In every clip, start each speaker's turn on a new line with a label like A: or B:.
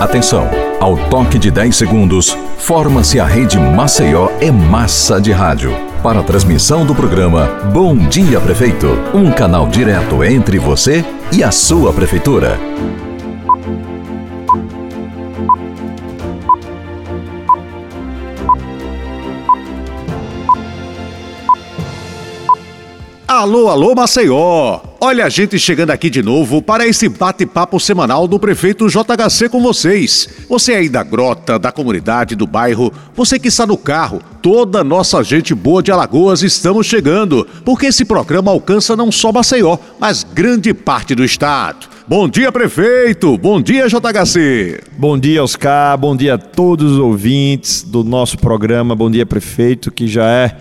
A: Atenção! Ao toque de 10 segundos, forma-se a rede Maceió é Massa de Rádio. Para a transmissão do programa Bom Dia Prefeito, um canal direto entre você e a sua prefeitura.
B: Alô, alô, Maceió! Olha a gente chegando aqui de novo para esse bate-papo semanal do prefeito JHC com vocês. Você aí da grota, da comunidade, do bairro, você que está no carro, toda nossa gente boa de Alagoas estamos chegando, porque esse programa alcança não só Maceió, mas grande parte do estado. Bom dia, prefeito! Bom dia, JHC!
C: Bom dia, Oscar! Bom dia a todos os ouvintes do nosso programa. Bom dia, prefeito, que já é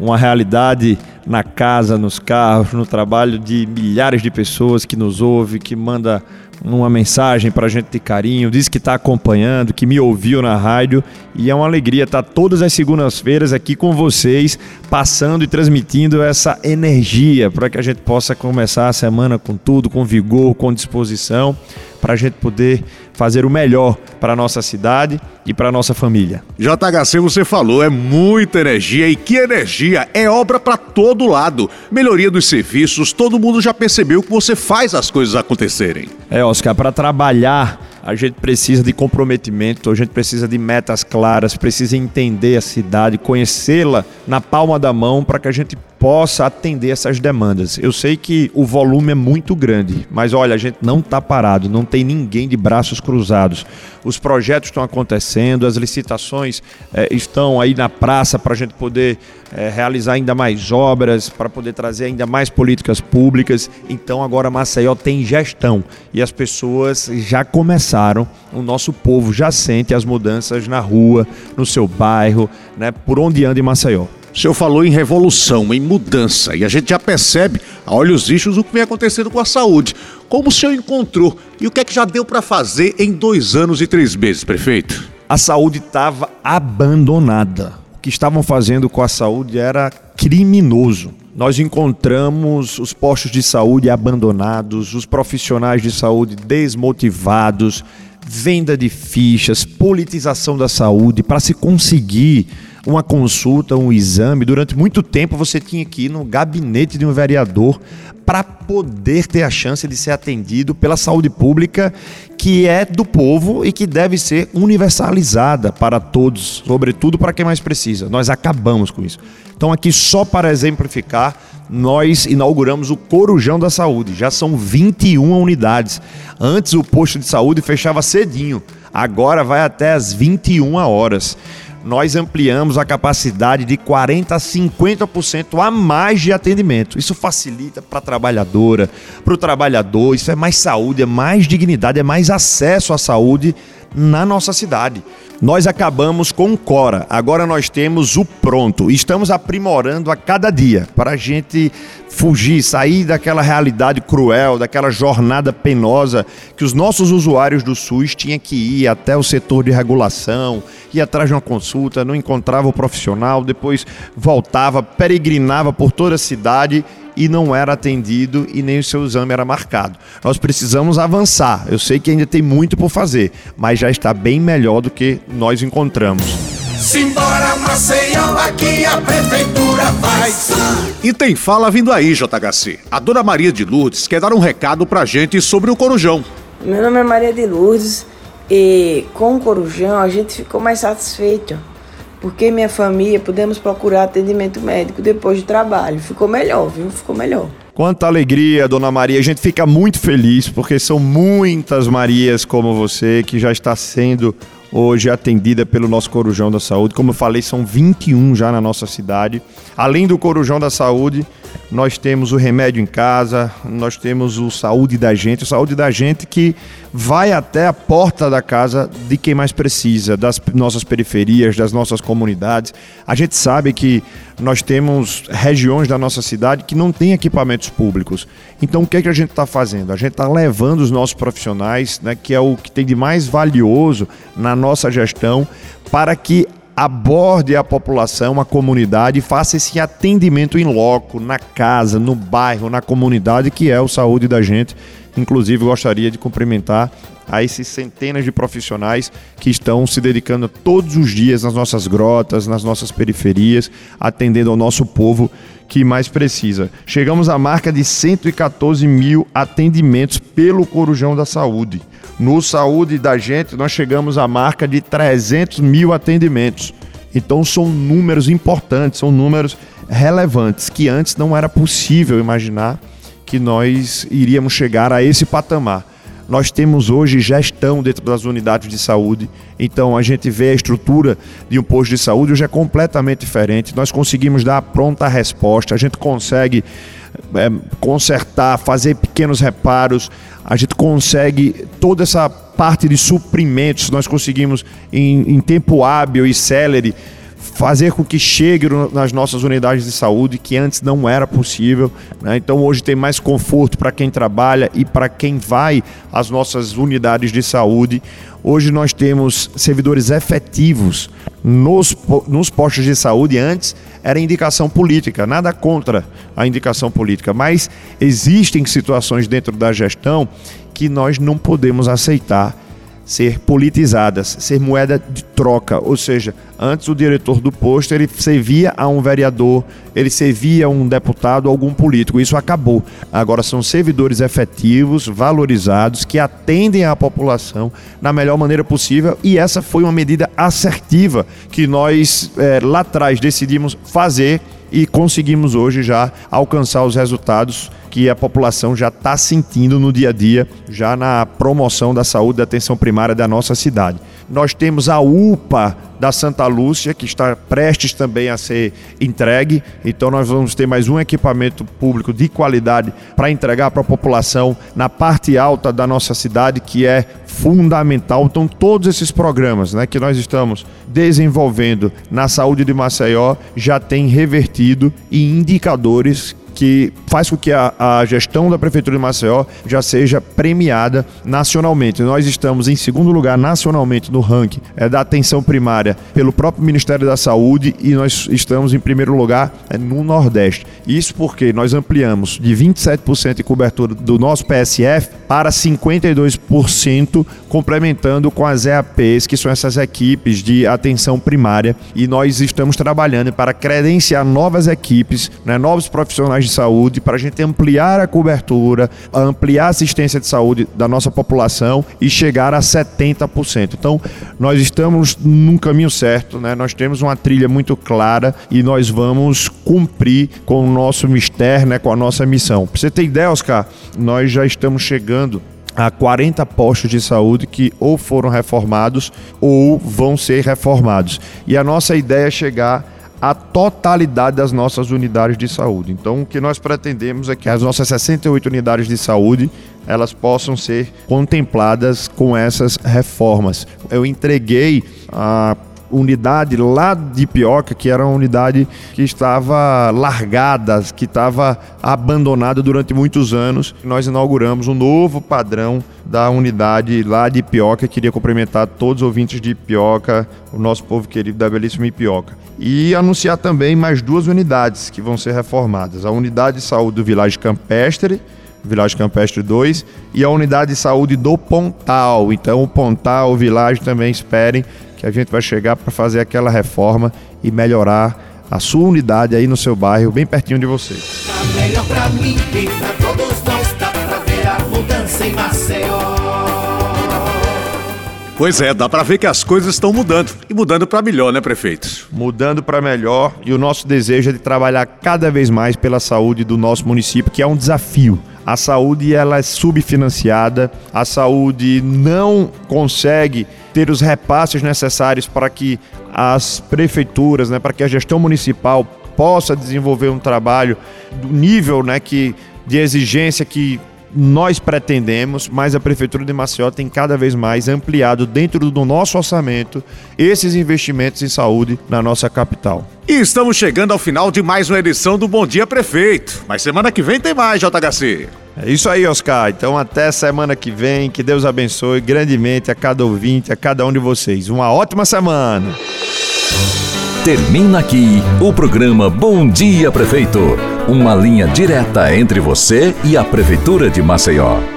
C: uma realidade na casa, nos carros, no trabalho de milhares de pessoas que nos ouvem, que manda uma mensagem para a gente de carinho, diz que está acompanhando, que me ouviu na rádio. E é uma alegria estar todas as segundas-feiras aqui com vocês, passando e transmitindo essa energia para que a gente possa começar a semana com tudo, com vigor, com disposição para a gente poder fazer o melhor para a nossa cidade e para a nossa família.
B: JHC, você falou, é muita energia e que energia! É obra para todo lado. Melhoria dos serviços, todo mundo já percebeu que você faz as coisas acontecerem.
C: É, Oscar, para trabalhar a gente precisa de comprometimento, a gente precisa de metas claras, precisa entender a cidade, conhecê-la na palma da mão para que a gente possa atender essas demandas. Eu sei que o volume é muito grande, mas olha, a gente não está parado, não tem ninguém de braços cruzados. Os projetos estão acontecendo, as licitações eh, estão aí na praça para a gente poder eh, realizar ainda mais obras, para poder trazer ainda mais políticas públicas. Então agora Maceió tem gestão e as pessoas já começaram, o nosso povo já sente as mudanças na rua, no seu bairro, né, por onde anda em Maceió.
B: O senhor falou em revolução, em mudança, e a gente já percebe, a olhos vistos, o que vem acontecendo com a saúde. Como o senhor encontrou e o que é que já deu para fazer em dois anos e três meses, prefeito?
C: A saúde estava abandonada. O que estavam fazendo com a saúde era criminoso. Nós encontramos os postos de saúde abandonados, os profissionais de saúde desmotivados, venda de fichas, politização da saúde para se conseguir uma consulta, um exame. Durante muito tempo você tinha que ir no gabinete de um vereador para poder ter a chance de ser atendido pela saúde pública que é do povo e que deve ser universalizada para todos, sobretudo para quem mais precisa. Nós acabamos com isso. Então, aqui, só para exemplificar, nós inauguramos o Corujão da Saúde. Já são 21 unidades. Antes, o posto de saúde fechava cedinho, agora vai até as 21 horas nós ampliamos a capacidade de 40% a 50% a mais de atendimento. Isso facilita para a trabalhadora, para o trabalhador, isso é mais saúde, é mais dignidade, é mais acesso à saúde na nossa cidade. Nós acabamos com o Cora, agora nós temos o Pronto. Estamos aprimorando a cada dia para a gente fugir, sair daquela realidade cruel, daquela jornada penosa que os nossos usuários do SUS tinham que ir até o setor de regulação, ir atrás de uma consulta, não encontrava o profissional, depois voltava, peregrinava por toda a cidade e não era atendido e nem o seu exame era marcado. Nós precisamos avançar. Eu sei que ainda tem muito por fazer, mas já está bem melhor do que nós encontramos.
D: Simbora Maceió, aqui a prefeitura faz.
B: E tem fala vindo aí, JHC. A dona Maria de Lourdes quer dar um recado pra gente sobre o Corujão.
E: Meu nome é Maria de Lourdes e com o Corujão a gente ficou mais satisfeito porque minha família pudemos procurar atendimento médico depois do trabalho. Ficou melhor, viu? Ficou melhor.
C: Quanta alegria, dona Maria. A gente fica muito feliz porque são muitas Marias como você que já está sendo hoje atendida pelo nosso Corujão da Saúde. Como eu falei, são 21 já na nossa cidade. Além do Corujão da Saúde, nós temos o remédio em casa, nós temos o saúde da gente, o saúde da gente que vai até a porta da casa de quem mais precisa, das nossas periferias, das nossas comunidades. A gente sabe que nós temos regiões da nossa cidade que não têm equipamentos públicos. Então o que, é que a gente está fazendo? A gente está levando os nossos profissionais, né, que é o que tem de mais valioso na nossa gestão, para que aborde a população, a comunidade faça esse atendimento em loco, na casa, no bairro, na comunidade, que é o saúde da gente. Inclusive, gostaria de cumprimentar a esses centenas de profissionais que estão se dedicando todos os dias nas nossas grotas, nas nossas periferias, atendendo ao nosso povo que mais precisa. Chegamos à marca de 114 mil atendimentos pelo Corujão da Saúde. No Saúde da Gente, nós chegamos à marca de 300 mil atendimentos. Então, são números importantes, são números relevantes que antes não era possível imaginar que nós iríamos chegar a esse patamar. Nós temos hoje gestão dentro das unidades de saúde, então a gente vê a estrutura de um posto de saúde hoje é completamente diferente. Nós conseguimos dar pronta resposta, a gente consegue é, consertar, fazer pequenos reparos, a gente consegue toda essa parte de suprimentos, nós conseguimos em, em tempo hábil e célere fazer com que chegue nas nossas unidades de saúde, que antes não era possível. Né? Então hoje tem mais conforto para quem trabalha e para quem vai às nossas unidades de saúde. Hoje nós temos servidores efetivos nos, nos postos de saúde. Antes era indicação política, nada contra a indicação política, mas existem situações dentro da gestão que nós não podemos aceitar ser politizadas, ser moeda de troca, ou seja, antes o diretor do posto ele servia a um vereador, ele servia a um deputado, algum político. Isso acabou. Agora são servidores efetivos, valorizados, que atendem à população na melhor maneira possível e essa foi uma medida assertiva que nós é, lá atrás decidimos fazer e conseguimos hoje já alcançar os resultados que a população já está sentindo no dia a dia, já na promoção da saúde da atenção primária da nossa cidade. Nós temos a UPA da Santa Lúcia, que está prestes também a ser entregue. Então, nós vamos ter mais um equipamento público de qualidade para entregar para a população na parte alta da nossa cidade, que é fundamental. Então, todos esses programas né, que nós estamos desenvolvendo na saúde de Maceió já têm revertido em indicadores que faz com que a, a, gestão da Prefeitura de Maceió já seja premiada nacionalmente. Nós estamos em segundo lugar nacionalmente no ranking é, da atenção primária pelo próprio Ministério da Saúde e nós estamos em primeiro lugar é, no Nordeste. Isso porque nós ampliamos de 27% de cobertura do nosso PSF para 52%, complementando com as EAPs, que são essas equipes de atenção primária, e nós estamos trabalhando para credenciar novas equipes, né, novos profissionais de saúde, para a gente ampliar a cobertura, ampliar a assistência de saúde da nossa população e chegar a 70%. Então, nós estamos num caminho certo, né? nós temos uma trilha muito clara e nós vamos cumprir com o nosso mistério, né? com a nossa missão. Para você ter ideia, Oscar, nós já estamos chegando a 40 postos de saúde que ou foram reformados ou vão ser reformados. E a nossa ideia é chegar a totalidade das nossas unidades de saúde. Então, o que nós pretendemos é que as nossas 68 unidades de saúde elas possam ser contempladas com essas reformas. Eu entreguei a unidade lá de Pioca, que era uma unidade que estava largada, que estava abandonada durante muitos anos. Nós inauguramos um novo padrão da unidade lá de Pioca. Queria cumprimentar todos os ouvintes de Pioca, o nosso povo querido da belíssima Pioca. E anunciar também mais duas unidades que vão ser reformadas. A unidade de saúde do Vilagem Campestre, Vilagem Campestre 2, e a unidade de saúde do Pontal. Então, o Pontal, o Vilagem também esperem que a gente vai chegar para fazer aquela reforma e melhorar a sua unidade aí no seu bairro, bem pertinho de você.
D: Tá melhor pra mim e pra todos nós, pra ver a mudança em Maceió.
B: Pois é, dá para ver que as coisas estão mudando e mudando para melhor, né, prefeito?
C: Mudando para melhor e o nosso desejo é de trabalhar cada vez mais pela saúde do nosso município, que é um desafio. A saúde ela é subfinanciada, a saúde não consegue ter os repasses necessários para que as prefeituras, né, para que a gestão municipal possa desenvolver um trabalho do nível né, que, de exigência que nós pretendemos, mas a Prefeitura de Maceió tem cada vez mais ampliado dentro do nosso orçamento esses investimentos em saúde na nossa capital.
B: E estamos chegando ao final de mais uma edição do Bom Dia Prefeito. Mas semana que vem tem mais, JHC.
C: É isso aí, Oscar. Então até semana que vem. Que Deus abençoe grandemente a cada ouvinte, a cada um de vocês. Uma ótima semana.
A: Termina aqui o programa Bom Dia Prefeito. Uma linha direta entre você e a Prefeitura de Maceió.